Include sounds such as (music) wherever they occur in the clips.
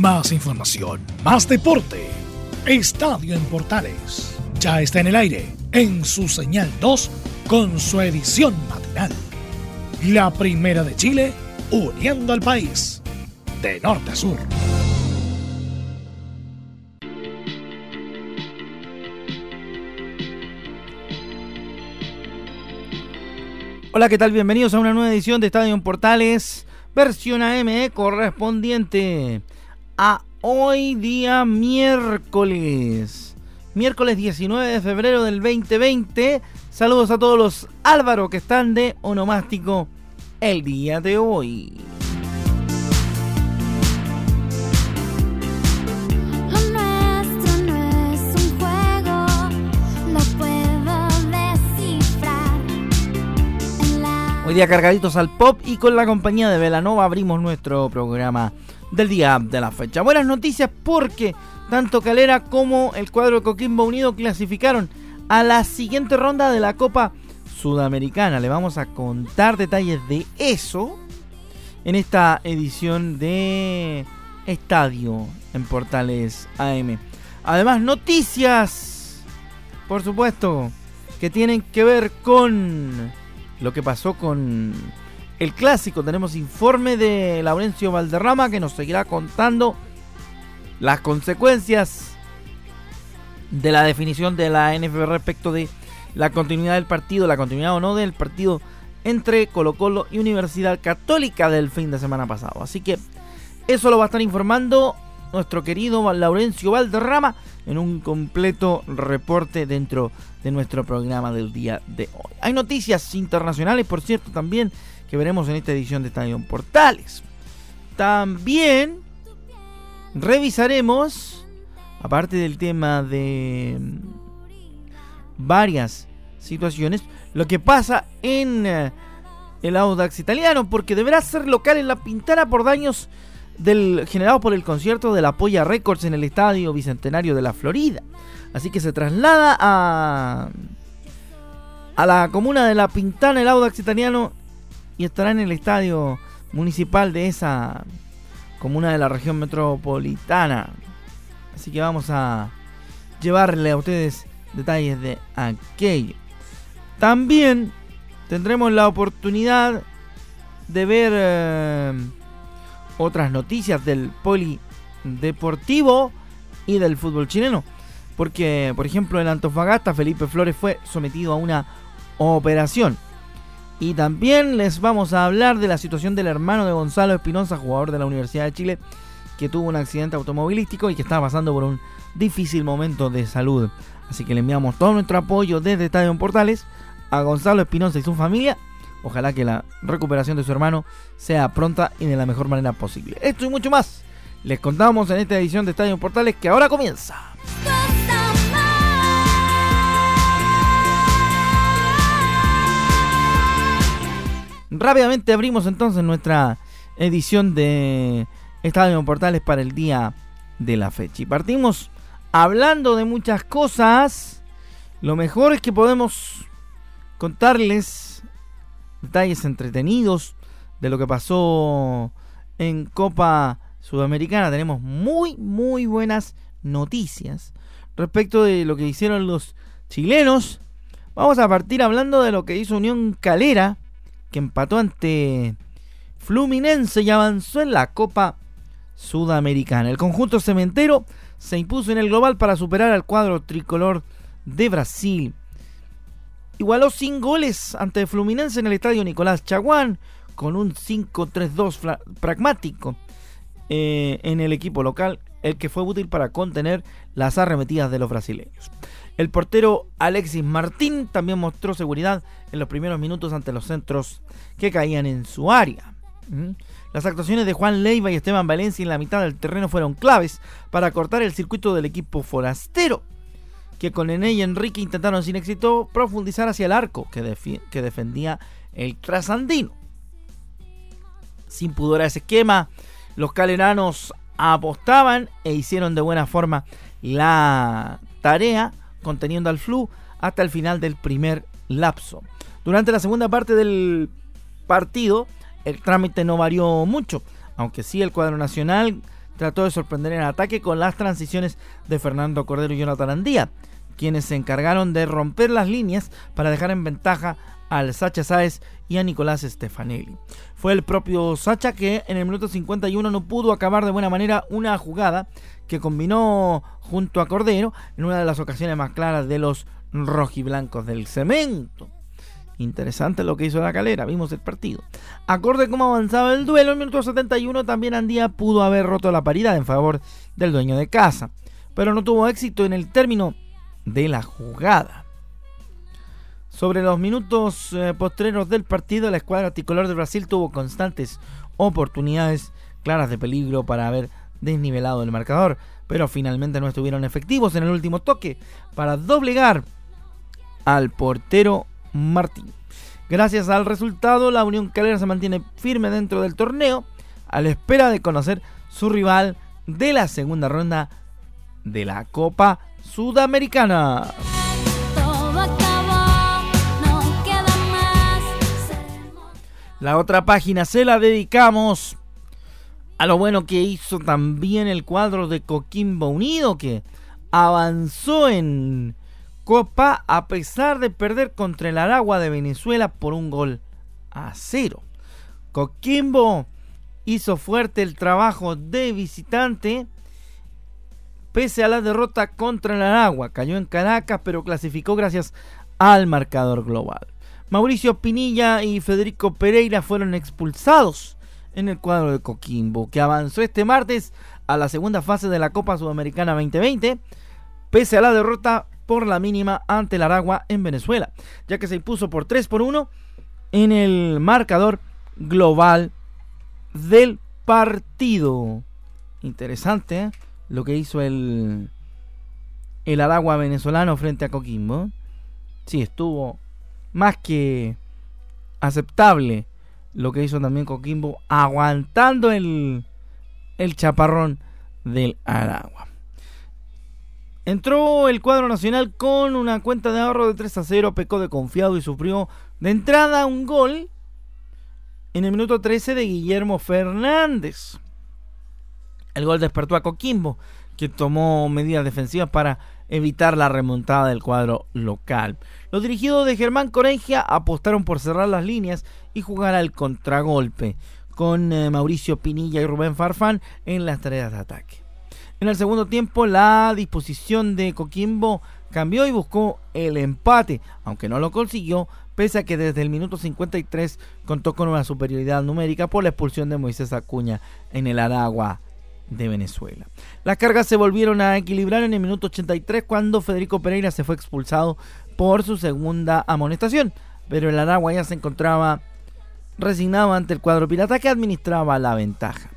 Más información, más deporte. Estadio en Portales. Ya está en el aire, en su señal 2, con su edición matinal. La primera de Chile, uniendo al país, de norte a sur. Hola, ¿qué tal? Bienvenidos a una nueva edición de Estadio en Portales, versión AME correspondiente a hoy día miércoles. Miércoles 19 de febrero del 2020. Saludos a todos los Álvaro que están de onomástico el día de hoy. Hoy día cargaditos al pop y con la compañía de Velanova abrimos nuestro programa del día de la fecha. Buenas noticias porque tanto Calera como el cuadro de Coquimbo Unido clasificaron a la siguiente ronda de la Copa Sudamericana. Le vamos a contar detalles de eso en esta edición de Estadio en Portales AM. Además, noticias, por supuesto, que tienen que ver con lo que pasó con el clásico. Tenemos informe de Laurencio Valderrama que nos seguirá contando las consecuencias de la definición de la NFB respecto de la continuidad del partido, la continuidad o no del partido entre Colo Colo y Universidad Católica del fin de semana pasado. Así que eso lo va a estar informando nuestro querido Laurencio Valderrama en un completo reporte dentro de nuestro programa del día de hoy. Hay noticias internacionales, por cierto, también que veremos en esta edición de Estadio Portales. También revisaremos, aparte del tema de varias situaciones, lo que pasa en eh, el Audax italiano, porque deberá ser local en la Pintana por daños del, generado por el concierto de la Polla Records en el Estadio Bicentenario de la Florida. Así que se traslada a, a la comuna de La Pintana, el Audax italiano, y estará en el estadio municipal de esa comuna de la región metropolitana. Así que vamos a llevarle a ustedes detalles de aquello. También tendremos la oportunidad de ver... Eh, otras noticias del polideportivo y del fútbol chileno. Porque, por ejemplo, en Antofagasta Felipe Flores fue sometido a una operación. Y también les vamos a hablar de la situación del hermano de Gonzalo Espinosa, jugador de la Universidad de Chile, que tuvo un accidente automovilístico y que estaba pasando por un difícil momento de salud. Así que le enviamos todo nuestro apoyo desde Estadio Portales a Gonzalo Espinosa y su familia Ojalá que la recuperación de su hermano sea pronta y de la mejor manera posible. Esto y mucho más les contamos en esta edición de Estadio Portales que ahora comienza. Rápidamente abrimos entonces nuestra edición de Estadio Portales para el día de la fecha. Y partimos hablando de muchas cosas. Lo mejor es que podemos contarles detalles entretenidos de lo que pasó en Copa Sudamericana. Tenemos muy, muy buenas noticias respecto de lo que hicieron los chilenos. Vamos a partir hablando de lo que hizo Unión Calera, que empató ante Fluminense y avanzó en la Copa Sudamericana. El conjunto cementero se impuso en el global para superar al cuadro tricolor de Brasil igualó sin goles ante Fluminense en el estadio Nicolás Chaguán con un 5-3-2 pragmático eh, en el equipo local, el que fue útil para contener las arremetidas de los brasileños. El portero Alexis Martín también mostró seguridad en los primeros minutos ante los centros que caían en su área. ¿Mm? Las actuaciones de Juan Leiva y Esteban Valencia en la mitad del terreno fueron claves para cortar el circuito del equipo forastero que con Ené y Enrique intentaron sin éxito profundizar hacia el arco que, que defendía el trasandino. Sin pudor a ese esquema, los caleranos apostaban e hicieron de buena forma la tarea, conteniendo al flu hasta el final del primer lapso. Durante la segunda parte del partido, el trámite no varió mucho, aunque sí el cuadro nacional trató de sorprender en ataque con las transiciones de Fernando Cordero y Jonathan Andía, quienes se encargaron de romper las líneas para dejar en ventaja al Sacha Sáez y a Nicolás Stefanelli. Fue el propio Sacha que en el minuto 51 no pudo acabar de buena manera una jugada que combinó junto a Cordero en una de las ocasiones más claras de los rojiblancos del cemento. Interesante lo que hizo la calera, vimos el partido. Acorde cómo avanzaba el duelo, en el minuto 71 también Andía pudo haber roto la paridad en favor del dueño de casa, pero no tuvo éxito en el término de la jugada. Sobre los minutos eh, postreros del partido, la escuadra tricolor de Brasil tuvo constantes oportunidades claras de peligro para haber desnivelado el marcador, pero finalmente no estuvieron efectivos en el último toque para doblegar al portero Martín. Gracias al resultado, la Unión Calera se mantiene firme dentro del torneo a la espera de conocer su rival de la segunda ronda de la Copa Sudamericana. La otra página se la dedicamos a lo bueno que hizo también el cuadro de Coquimbo Unido, que avanzó en Copa a pesar de perder contra el Aragua de Venezuela por un gol a cero. Coquimbo hizo fuerte el trabajo de visitante pese a la derrota contra el Aragua. Cayó en Caracas, pero clasificó gracias al marcador global. Mauricio Pinilla y Federico Pereira fueron expulsados en el cuadro de Coquimbo, que avanzó este martes a la segunda fase de la Copa Sudamericana 2020, pese a la derrota por la mínima ante el Aragua en Venezuela, ya que se impuso por 3 por 1 en el marcador global del partido. Interesante ¿eh? lo que hizo el, el Aragua venezolano frente a Coquimbo. Sí, estuvo más que aceptable lo que hizo también Coquimbo, aguantando el, el chaparrón del Aragua. Entró el cuadro nacional con una cuenta de ahorro de 3 a 0, pecó de confiado y sufrió de entrada un gol en el minuto 13 de Guillermo Fernández. El gol despertó a Coquimbo, que tomó medidas defensivas para evitar la remontada del cuadro local. Los dirigidos de Germán Corengia apostaron por cerrar las líneas y jugar al contragolpe, con eh, Mauricio Pinilla y Rubén Farfán en las tareas de ataque. En el segundo tiempo la disposición de Coquimbo cambió y buscó el empate, aunque no lo consiguió, pese a que desde el minuto 53 contó con una superioridad numérica por la expulsión de Moisés Acuña en el Aragua de Venezuela. Las cargas se volvieron a equilibrar en el minuto 83 cuando Federico Pereira se fue expulsado por su segunda amonestación, pero el Aragua ya se encontraba resignado ante el cuadro pirata que administraba la ventaja.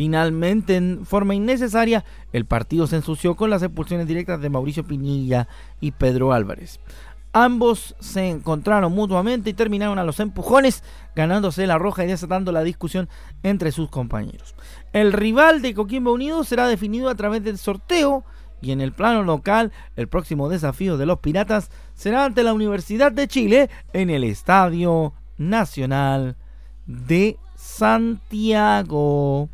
Finalmente, en forma innecesaria, el partido se ensució con las expulsiones directas de Mauricio Pinilla y Pedro Álvarez. Ambos se encontraron mutuamente y terminaron a los empujones, ganándose la roja y desatando la discusión entre sus compañeros. El rival de Coquimbo Unido será definido a través del sorteo y en el plano local el próximo desafío de los Piratas será ante la Universidad de Chile en el Estadio Nacional de Santiago.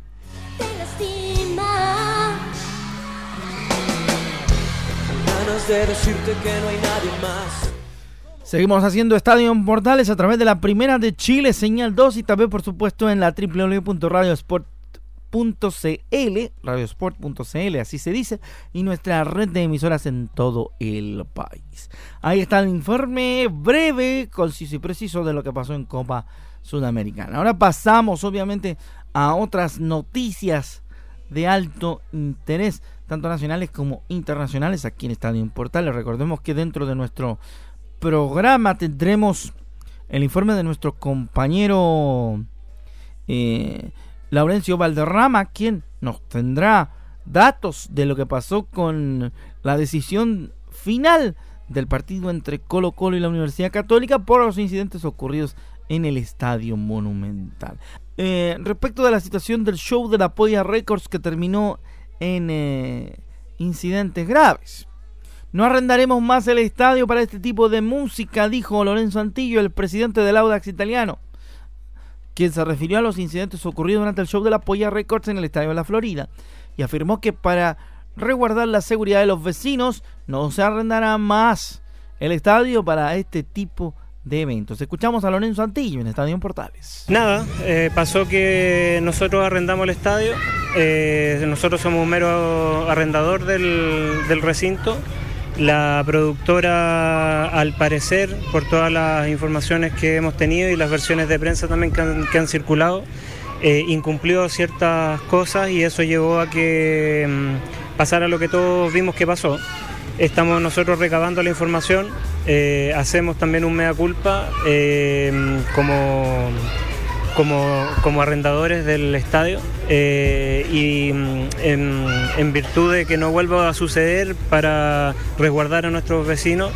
Seguimos haciendo Estadio en Portales a través de la primera de Chile, señal 2 y también por supuesto en la www.radiosport.cl, radiosport.cl, así se dice, y nuestra red de emisoras en todo el país. Ahí está el informe breve, conciso y preciso de lo que pasó en Copa Sudamericana. Ahora pasamos obviamente a otras noticias de alto interés, tanto nacionales como internacionales, aquí en Estadio Portales. Recordemos que dentro de nuestro programa tendremos el informe de nuestro compañero eh, Laurencio Valderrama, quien nos tendrá datos de lo que pasó con la decisión final del partido entre Colo Colo y la Universidad Católica por los incidentes ocurridos en el Estadio Monumental. Eh, respecto de la situación del show de la Polla Records que terminó en eh, incidentes graves. No arrendaremos más el estadio para este tipo de música, dijo Lorenzo Antillo, el presidente del Audax italiano, quien se refirió a los incidentes ocurridos durante el show de la Polla Records en el estadio de la Florida. y afirmó que para resguardar la seguridad de los vecinos no se arrendará más el estadio para este tipo de eventos. Escuchamos a Lorenzo Antillo en Estadio Portales. Nada, eh, pasó que nosotros arrendamos el estadio, eh, nosotros somos un mero arrendador del, recinto. La productora, al parecer, por todas las informaciones que hemos tenido y las versiones de prensa también que han, que han circulado, eh, incumplió ciertas cosas y eso llevó a que mm, pasara lo que todos vimos que pasó. Estamos nosotros recabando la información, eh, hacemos también un mea culpa eh, como, como, como arrendadores del estadio eh, y mm, en, virtud de que no vuelva a suceder para resguardar a nuestros vecinos,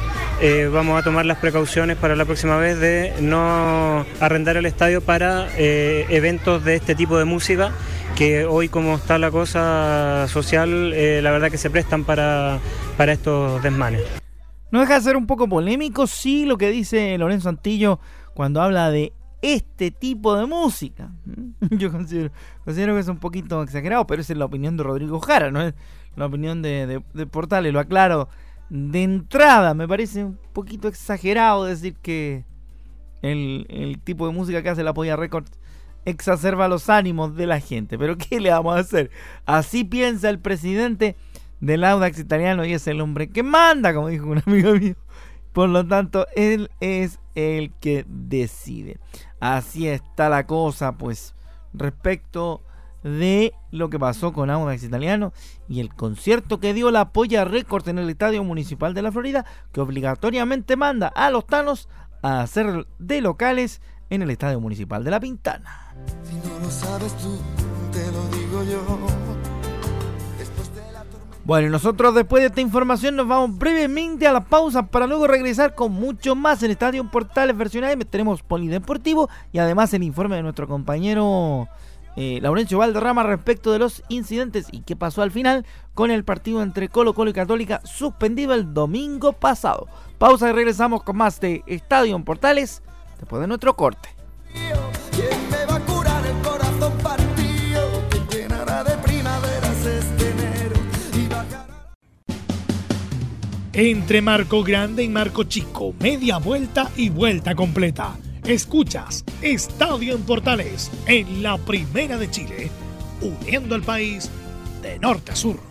vamos a tomar las precauciones para la próxima vez de no arrendar el estadio para eventos de este tipo de música que hoy como está la cosa social, eh, la verdad que se prestan para, para estos desmanes. No deja de ser un poco polémico, sí, lo que dice Lorenzo Antillo cuando habla de este tipo de música. (laughs) Yo considero, que es un poquito exagerado, pero esa es la opinión de Rodrigo Jara, no es la opinión de, de, de Portales, lo aclaro de entrada. Me parece un poquito exagerado decir que el, el tipo de música que hace la Polla Records exacerba los ánimos de la gente. Pero ¿qué le vamos a hacer? Así piensa el presidente del Audax italiano y es el hombre que manda, como dijo un amigo mío. Por lo tanto, él es el que decide. Así está la cosa, pues, respecto de lo que pasó con Audax Italiano y el concierto que dio la Polla Records en el Estadio Municipal de la Florida, que obligatoriamente manda a los Tanos a hacer de locales en el Estadio Municipal de La Pintana. Si no lo sabes tú, te lo digo yo. Bueno, y nosotros después de esta información nos vamos brevemente a la pausa para luego regresar con mucho más en Estadio Portales Versión AM. Tenemos Polideportivo y además el informe de nuestro compañero eh, Laurencio Valderrama respecto de los incidentes y qué pasó al final con el partido entre Colo Colo y Católica suspendido el domingo pasado. Pausa y regresamos con más de Estadio Portales después de nuestro corte. ¿Quién me va a curar el corazón partido? ¿Quién llenará de primaveras este enero? Y bajará... Entre Marco Grande y Marco Chico, media vuelta y vuelta completa. Escuchas Estadio en Portales en la Primera de Chile, uniendo al país de norte a sur.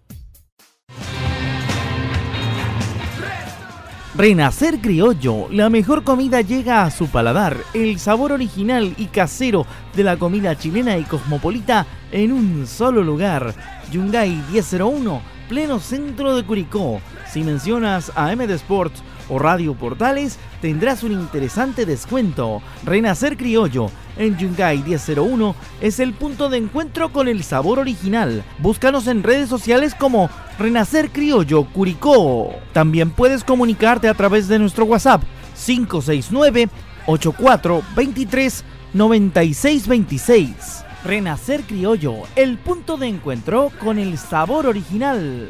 Renacer Criollo, la mejor comida llega a su paladar, el sabor original y casero de la comida chilena y cosmopolita en un solo lugar. Yungay 1001, pleno centro de Curicó. Si mencionas a MD Sports o Radio Portales, tendrás un interesante descuento. Renacer Criollo en Yungay 1001 es el punto de encuentro con el sabor original. Búscanos en redes sociales como Renacer Criollo Curicó. También puedes comunicarte a través de nuestro WhatsApp 569 8423 9626. Renacer Criollo, el punto de encuentro con el sabor original.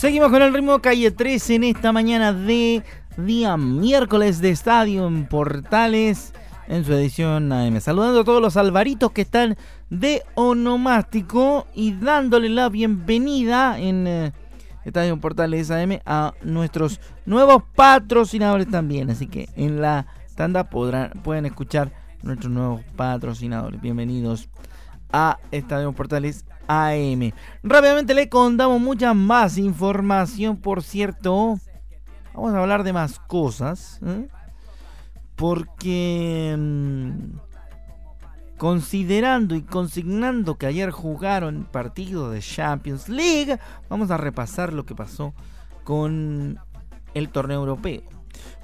Seguimos con el ritmo calle 13 en esta mañana de día miércoles de estadio en Portales en su edición AM. Saludando a todos los alvaritos que están de onomástico y dándole la bienvenida en eh, Estadio Portales AM a nuestros nuevos patrocinadores también. Así que en la tanda podrán, pueden escuchar nuestros nuevos patrocinadores. Bienvenidos a Estadio Portales AM. Rápidamente le contamos mucha más información, por cierto. Vamos a hablar de más cosas. ¿eh? Porque mm, considerando y consignando que ayer jugaron partido de Champions League, vamos a repasar lo que pasó con el torneo europeo.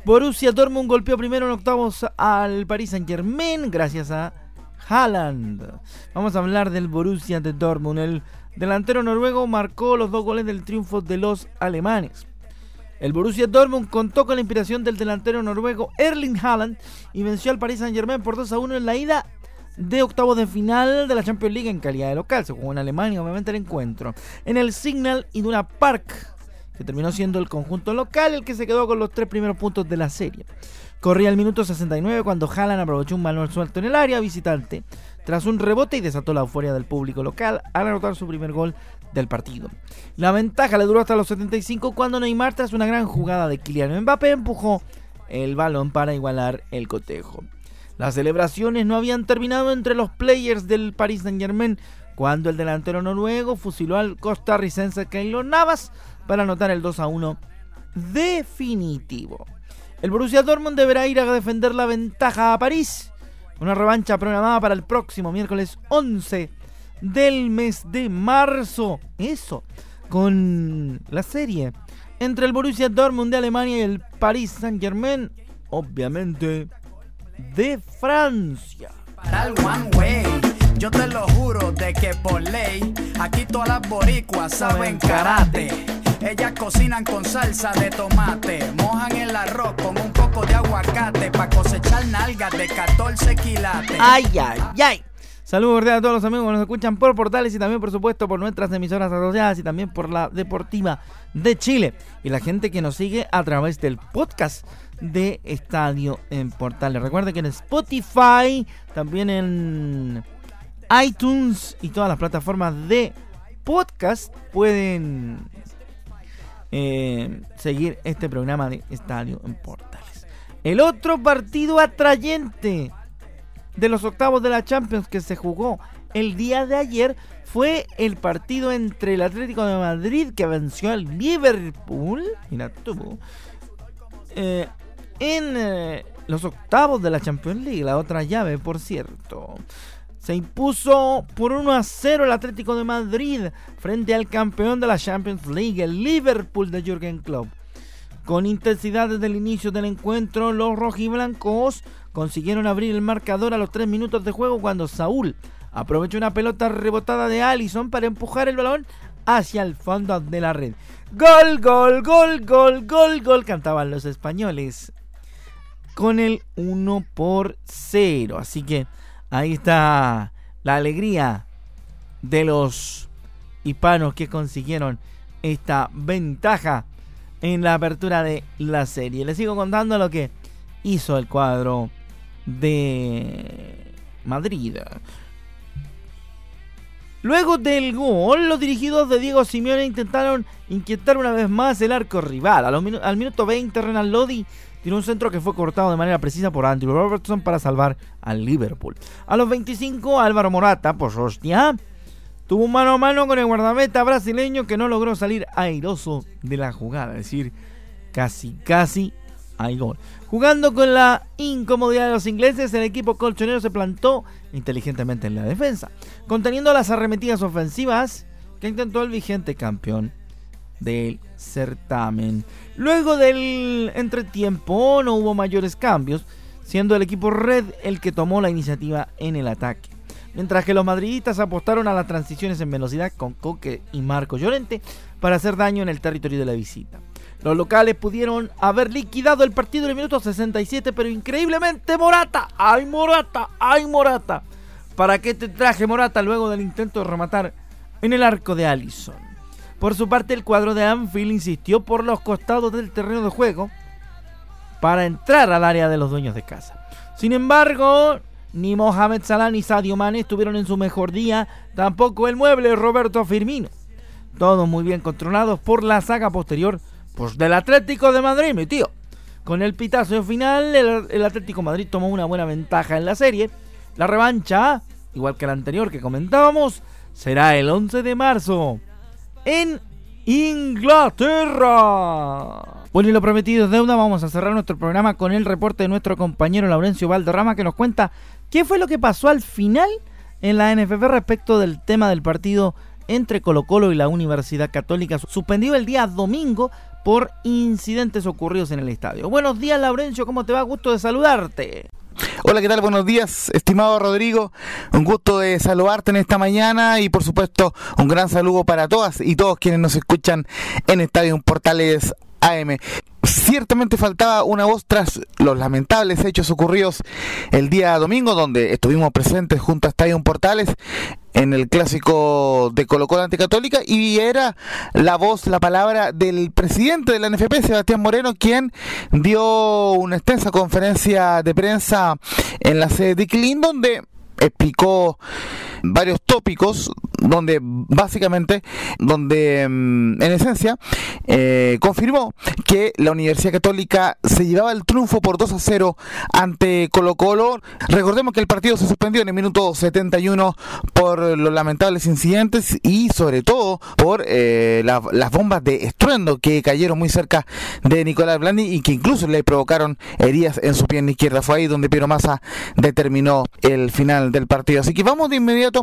Borussia Dortmund golpeó primero en octavos al Paris Saint Germain gracias a Haaland. Vamos a hablar del Borussia de Dortmund. El delantero noruego marcó los dos goles del triunfo de los alemanes. El Borussia Dortmund contó con la inspiración del delantero noruego Erling Haaland y venció al Paris Saint-Germain por 2 a 1 en la ida de octavos de final de la Champions League en calidad de local. Se jugó en Alemania, obviamente, el encuentro. En el Signal Iduna Park, que terminó siendo el conjunto local el que se quedó con los tres primeros puntos de la serie. Corría el minuto 69 cuando Haaland aprovechó un balón suelto en el área visitante tras un rebote y desató la euforia del público local al anotar su primer gol del partido. La ventaja le duró hasta los 75 cuando Neymar tras una gran jugada de Kylian Mbappé empujó el balón para igualar el cotejo. Las celebraciones no habían terminado entre los players del Paris Saint-Germain cuando el delantero noruego fusiló al costarricense Keylor Navas para anotar el 2 a 1 definitivo. El Borussia Dortmund deberá ir a defender la ventaja a París. Una revancha programada para el próximo miércoles 11 del mes de marzo. Eso, con la serie entre el Borussia Dortmund de Alemania y el Paris Saint-Germain, obviamente, de Francia. Para el one way, yo te lo juro de que por ley, aquí todas las boricuas saben karate. Ellas cocinan con salsa de tomate, mojan el arroz con un poco de aguacate para cosechar nalgas de 14 quilates. Ay, ay, ay. Saludos cordiales a todos los amigos que nos escuchan por portales y también, por supuesto, por nuestras emisoras asociadas y también por la Deportiva de Chile. Y la gente que nos sigue a través del podcast de Estadio en Portales. Recuerden que en Spotify, también en iTunes y todas las plataformas de podcast pueden eh, seguir este programa de Estadio en Portales. El otro partido atrayente de los octavos de la Champions que se jugó el día de ayer fue el partido entre el Atlético de Madrid que venció al Liverpool. Tuvo. Eh, en eh, los octavos de la Champions League, la otra llave, por cierto. Se impuso por 1 a 0 el Atlético de Madrid frente al campeón de la Champions League, el Liverpool de Jürgen Klopp. Con intensidad desde el inicio del encuentro, los rojiblancos consiguieron abrir el marcador a los 3 minutos de juego cuando Saúl aprovechó una pelota rebotada de Allison para empujar el balón hacia el fondo de la red. Gol, gol, gol, gol, gol, gol, cantaban los españoles con el 1 por 0. Así que ahí está la alegría de los hispanos que consiguieron esta ventaja en la apertura de la serie. Les sigo contando lo que hizo el cuadro de Madrid. Luego del gol, los dirigidos de Diego Simeone intentaron inquietar una vez más el arco rival. al minuto 20, Renan Lodi tiró un centro que fue cortado de manera precisa por Andrew Robertson para salvar al Liverpool. A los 25, Álvaro Morata, pues hostia, tuvo un mano a mano con el guardameta brasileño que no logró salir airoso de la jugada. Es decir, casi, casi hay gol. Jugando con la incomodidad de los ingleses, el equipo colchonero se plantó inteligentemente en la defensa, conteniendo las arremetidas ofensivas que intentó el vigente campeón del certamen. Luego del entretiempo no hubo mayores cambios, siendo el equipo red el que tomó la iniciativa en el ataque. Mientras que los madridistas apostaron a las transiciones en velocidad con Coque y Marco Llorente para hacer daño en el territorio de la visita. Los locales pudieron haber liquidado el partido en el minuto 67, pero increíblemente Morata, ¡ay Morata! ¡ay Morata! ¿Para qué te traje Morata luego del intento de rematar en el arco de Allison? Por su parte, el cuadro de Anfield insistió por los costados del terreno de juego para entrar al área de los dueños de casa. Sin embargo, ni Mohamed Salah ni Sadio Mane estuvieron en su mejor día, tampoco el mueble Roberto Firmino. Todos muy bien controlados por la saga posterior pues, del Atlético de Madrid, mi tío. Con el pitazo final, el, Atlético Madrid tomó una buena ventaja en la serie. La revancha, igual que la anterior que comentábamos, será el 11 de marzo en Inglaterra. Bueno, y lo prometido es deuda, vamos a cerrar nuestro programa con el reporte de nuestro compañero Laurencio Valderrama que nos cuenta ¿Qué fue lo que pasó al final en la NFP respecto del tema del partido entre Colo Colo y la Universidad Católica, suspendido el día domingo por incidentes ocurridos en el estadio? Buenos días, Laurencio, ¿cómo te va? Gusto de saludarte. Hola, ¿qué tal? Buenos días, estimado Rodrigo. Un gusto de saludarte en esta mañana y por supuesto un gran saludo para todas y todos quienes nos escuchan en Estadio Portales AM. Ciertamente faltaba una voz tras los lamentables hechos ocurridos el día domingo, donde estuvimos presentes junto a Estadio Portales en el clásico de Colo Colo Anticatólica y era la voz, la palabra del presidente de la NFP, Sebastián Moreno, quien dio una extensa conferencia de prensa en la sede de Clean, donde explicó varios tópicos donde básicamente, donde mm, en esencia eh, confirmó que la Universidad Católica se llevaba el triunfo por 2 a 0 ante Colo Colo. Recordemos que el partido se suspendió en el minuto 71 por los lamentables incidentes y sobre todo por eh, las bombas de estruendo que cayeron muy cerca de Nicolás Blandi y que incluso le provocaron heridas en su pierna izquierda. Fue ahí donde Piero Massa determinó el final del partido. Así que vamos de inmediato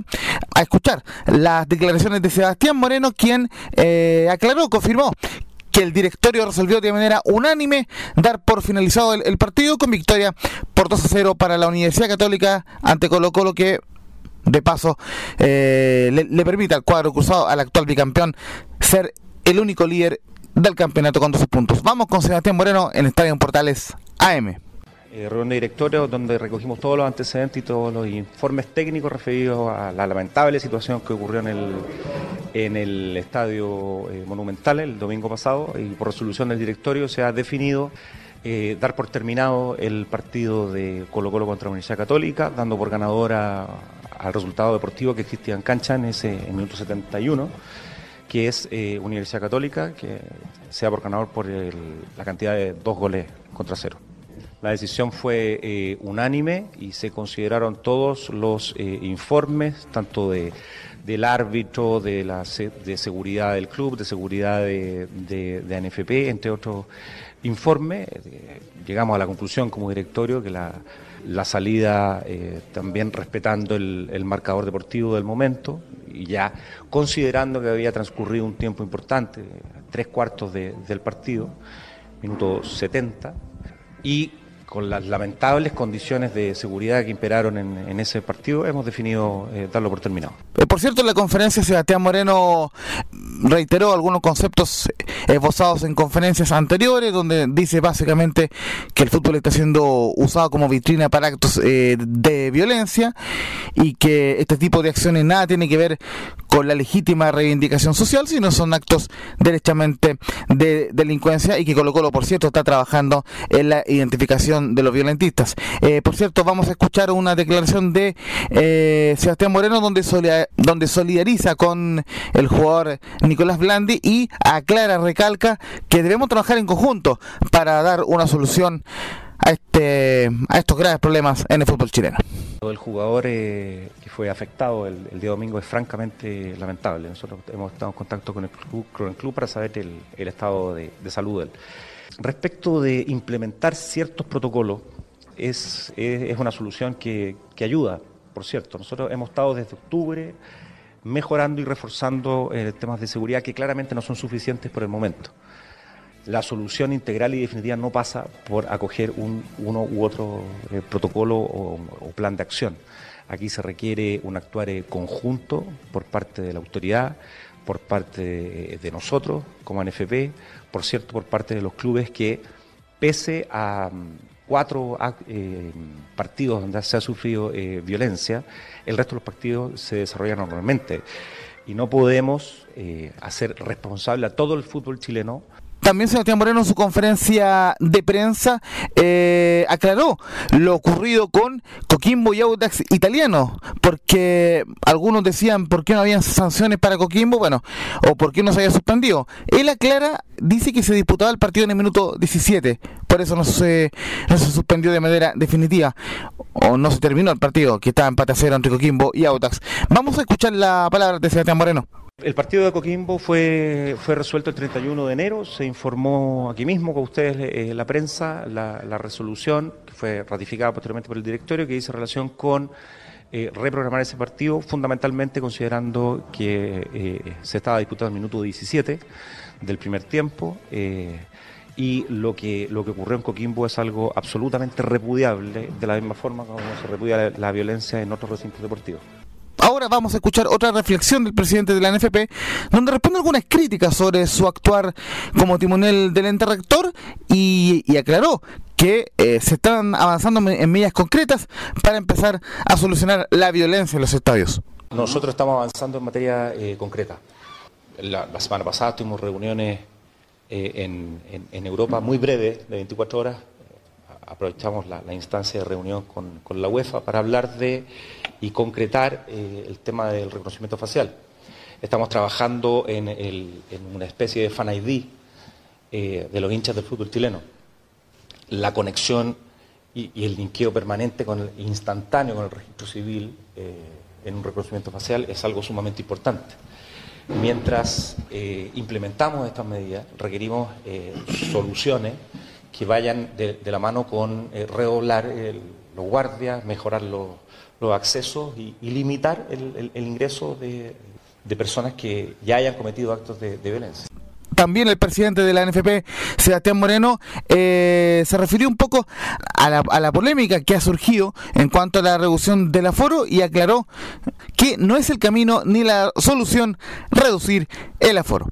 a escuchar las declaraciones de Sebastián Moreno, quien eh, aclaró, confirmó que el directorio resolvió de manera unánime dar por finalizado el, partido con victoria por 2 a 0 para la Universidad Católica ante Colo Colo que de paso eh, le, permite al cuadro cruzado, al actual bicampeón, ser el único líder del campeonato con 12 puntos. Vamos con Sebastián Moreno en Estadio Portales AM eh, reunión de directorio donde recogimos todos los antecedentes y todos los informes técnicos referidos a la lamentable situación que ocurrió en el, en el estadio eh, Monumental el domingo pasado y por resolución del directorio se ha definido eh, dar por terminado el partido de Colo Colo contra la Universidad Católica, dando por ganadora al resultado deportivo que existía en cancha en ese minuto 71 que es Universidad Católica, que sea por ganador por la cantidad de dos goles contra cero. La decisión fue eh, unánime y se consideraron todos los eh, informes, tanto de, del árbitro, de la de seguridad del club, de seguridad de, de, ANFP, entre otros informes. Eh, llegamos a la conclusión como directorio que la, la salida, también respetando el, el marcador deportivo del momento, y ya considerando que había transcurrido un tiempo importante, tres cuartos del partido, minuto 70, y con las lamentables condiciones de seguridad que imperaron en, ese partido, hemos definido eh, darlo por terminado. Eh, por cierto, en la conferencia Sebastián Moreno reiteró algunos conceptos esbozados en conferencias anteriores, donde dice básicamente que el fútbol está siendo usado como vitrina para actos eh, de violencia y que este tipo de acciones nada tiene que ver con la legítima reivindicación social, sino son actos derechamente de delincuencia y que Colo Colo, por cierto, está trabajando en la identificación de los violentistas. Eh, por cierto, vamos a escuchar una declaración de eh, Sebastián Moreno donde, solidar, donde solidariza con el jugador Nicolás Blandi y aclara, recalca que debemos trabajar en conjunto para dar una solución a, este, a estos graves problemas en el fútbol chileno. El jugador eh, que fue afectado el, el, día domingo es francamente lamentable. Nosotros hemos estado en contacto con el club, con el club para saber el, el estado de, de, salud de él. Respecto de implementar ciertos protocolos, es, es, una solución que, que, ayuda, por cierto. Nosotros hemos estado desde octubre mejorando y reforzando eh, temas de seguridad que claramente no son suficientes por el momento la solución integral y definitiva no pasa por acoger un, uno u otro eh, protocolo o, o, plan de acción. Aquí se requiere un actuar eh, conjunto por parte de la autoridad, por parte de, de, nosotros como NFP, por cierto, por parte de los clubes que, pese a um, cuatro eh, partidos donde se ha sufrido eh, violencia, el resto de los partidos se desarrollan normalmente. Y no podemos eh, hacer responsable a todo el fútbol chileno también Sebastián Moreno en su conferencia de prensa eh, aclaró lo ocurrido con Coquimbo y Audax italiano, porque algunos decían por qué no habían sanciones para Coquimbo, bueno, o por qué no se había suspendido. Él aclara, dice que se disputaba el partido en el minuto 17, por eso no se, no se suspendió de manera definitiva, o no se terminó el partido, que estaba empate a cero entre Coquimbo y Audax. Vamos a escuchar la palabra de Sebastián Moreno. El partido de Coquimbo fue, fue resuelto el 31 de enero, se informó aquí mismo con ustedes eh, la prensa la, resolución que fue ratificada posteriormente por el directorio que dice relación con eh, reprogramar ese partido, fundamentalmente considerando que eh, se estaba disputando el minuto 17 del primer tiempo y lo que, lo que ocurrió en Coquimbo es algo absolutamente repudiable, de la misma forma como se repudia la, la violencia en otros recintos deportivos. Ahora vamos a escuchar otra reflexión del presidente de la NFP, donde responde algunas críticas sobre su actuar como timonel del ente rector y, y aclaró que eh, se están avanzando en medidas concretas para empezar a solucionar la violencia en los estadios. Nosotros estamos avanzando en materia eh, concreta. La, la, semana pasada tuvimos reuniones eh, en, en, en, Europa muy breves, de 24 horas. Aprovechamos la, instancia de reunión con, la UEFA para hablar de y concretar eh, el tema del reconocimiento facial. Estamos trabajando en, una especie de fan ID eh, de los hinchas del fútbol chileno. La conexión y, el linkeo permanente con el instantáneo con el registro civil eh, en un reconocimiento facial es algo sumamente importante. Mientras eh, implementamos estas medidas, requerimos soluciones que vayan de, de, la mano con redoblar el, los guardias, mejorar los accesos y, limitar el, ingreso de, de, personas que ya hayan cometido actos de, de violencia también el presidente de la NFP, Sebastián Moreno, eh, se refirió un poco a la, a la, polémica que ha surgido en cuanto a la reducción del aforo y aclaró que no es el camino ni la solución reducir el aforo.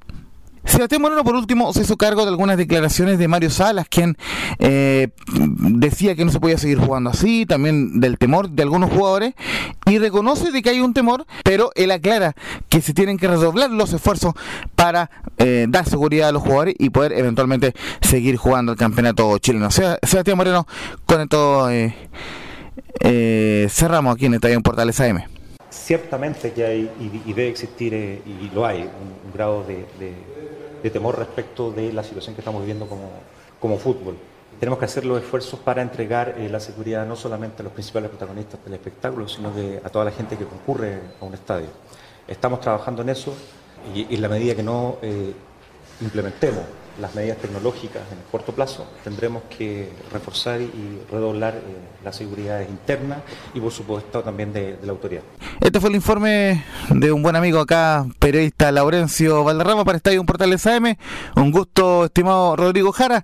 Sebastián Moreno, por último, se hizo cargo de algunas declaraciones de Mario Salas, quien eh, decía que no se podía seguir jugando así, también del temor de algunos jugadores, y reconoce de que hay un temor, pero él aclara que se tienen que redoblar los esfuerzos para eh, dar seguridad a los jugadores y poder eventualmente seguir jugando el campeonato chileno. Sebastián Moreno, con esto eh, cerramos aquí en Estadio Portales AM. Ciertamente que hay y, debe existir, y lo hay, un, grado de de temor respecto de la situación que estamos viviendo como, como fútbol. Tenemos que hacer los esfuerzos para entregar eh, la seguridad no solamente a los principales protagonistas del espectáculo, sino que a toda la gente que concurre a un estadio. Estamos trabajando en eso y, en la medida que no eh, implementemos las medidas tecnológicas en el corto plazo, tendremos que reforzar y redoblar eh, la seguridad interna y por supuesto también de, de, la autoridad. Este fue el informe de un buen amigo acá, periodista Laurencio Valderrama para Estadio Portales AM. Un gusto, estimado Rodrigo Jara.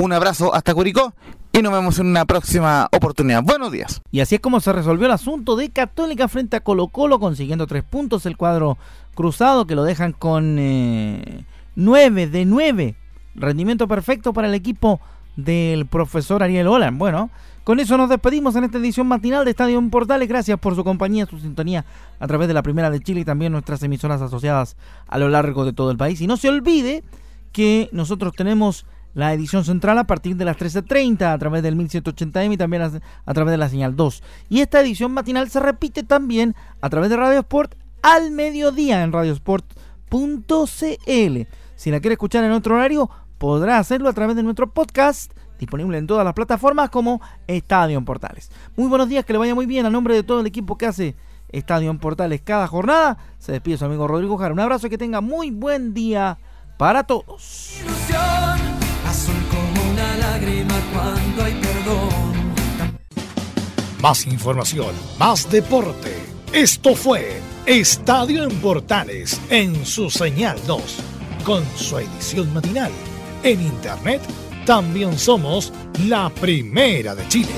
Un abrazo hasta Curicó y nos vemos en una próxima oportunidad. Buenos días. Y así es como se resolvió el asunto de Católica frente a Colo Colo, consiguiendo tres puntos el cuadro cruzado que lo dejan con eh, nueve de nueve. Rendimiento perfecto para el equipo del profesor Ariel Olan. Bueno, con eso nos despedimos en esta edición matinal de Estadio Portales. Gracias por su compañía, su sintonía a través de la Primera de Chile y también nuestras emisoras asociadas a lo largo de todo el país. Y no se olvide que nosotros tenemos la edición central a partir de las 13.30 a través del 1180M y también a, través de la señal 2. Y esta edición matinal se repite también a través de Radio Sport al mediodía en radiosport.cl. Si la quiere escuchar en otro horario, podrá hacerlo a través de nuestro podcast disponible en todas las plataformas como Estadio Portales. Muy buenos días, que le vaya muy bien a nombre de todo el equipo que hace Estadio Portales cada jornada. Se despide su amigo Rodrigo Jara. Un abrazo y que tenga muy buen día para todos lágrima cuando hay perdón. Más información, más deporte. Esto fue Estadio en Portales en su señal 2, con su edición matinal. En Internet también somos la primera de Chile.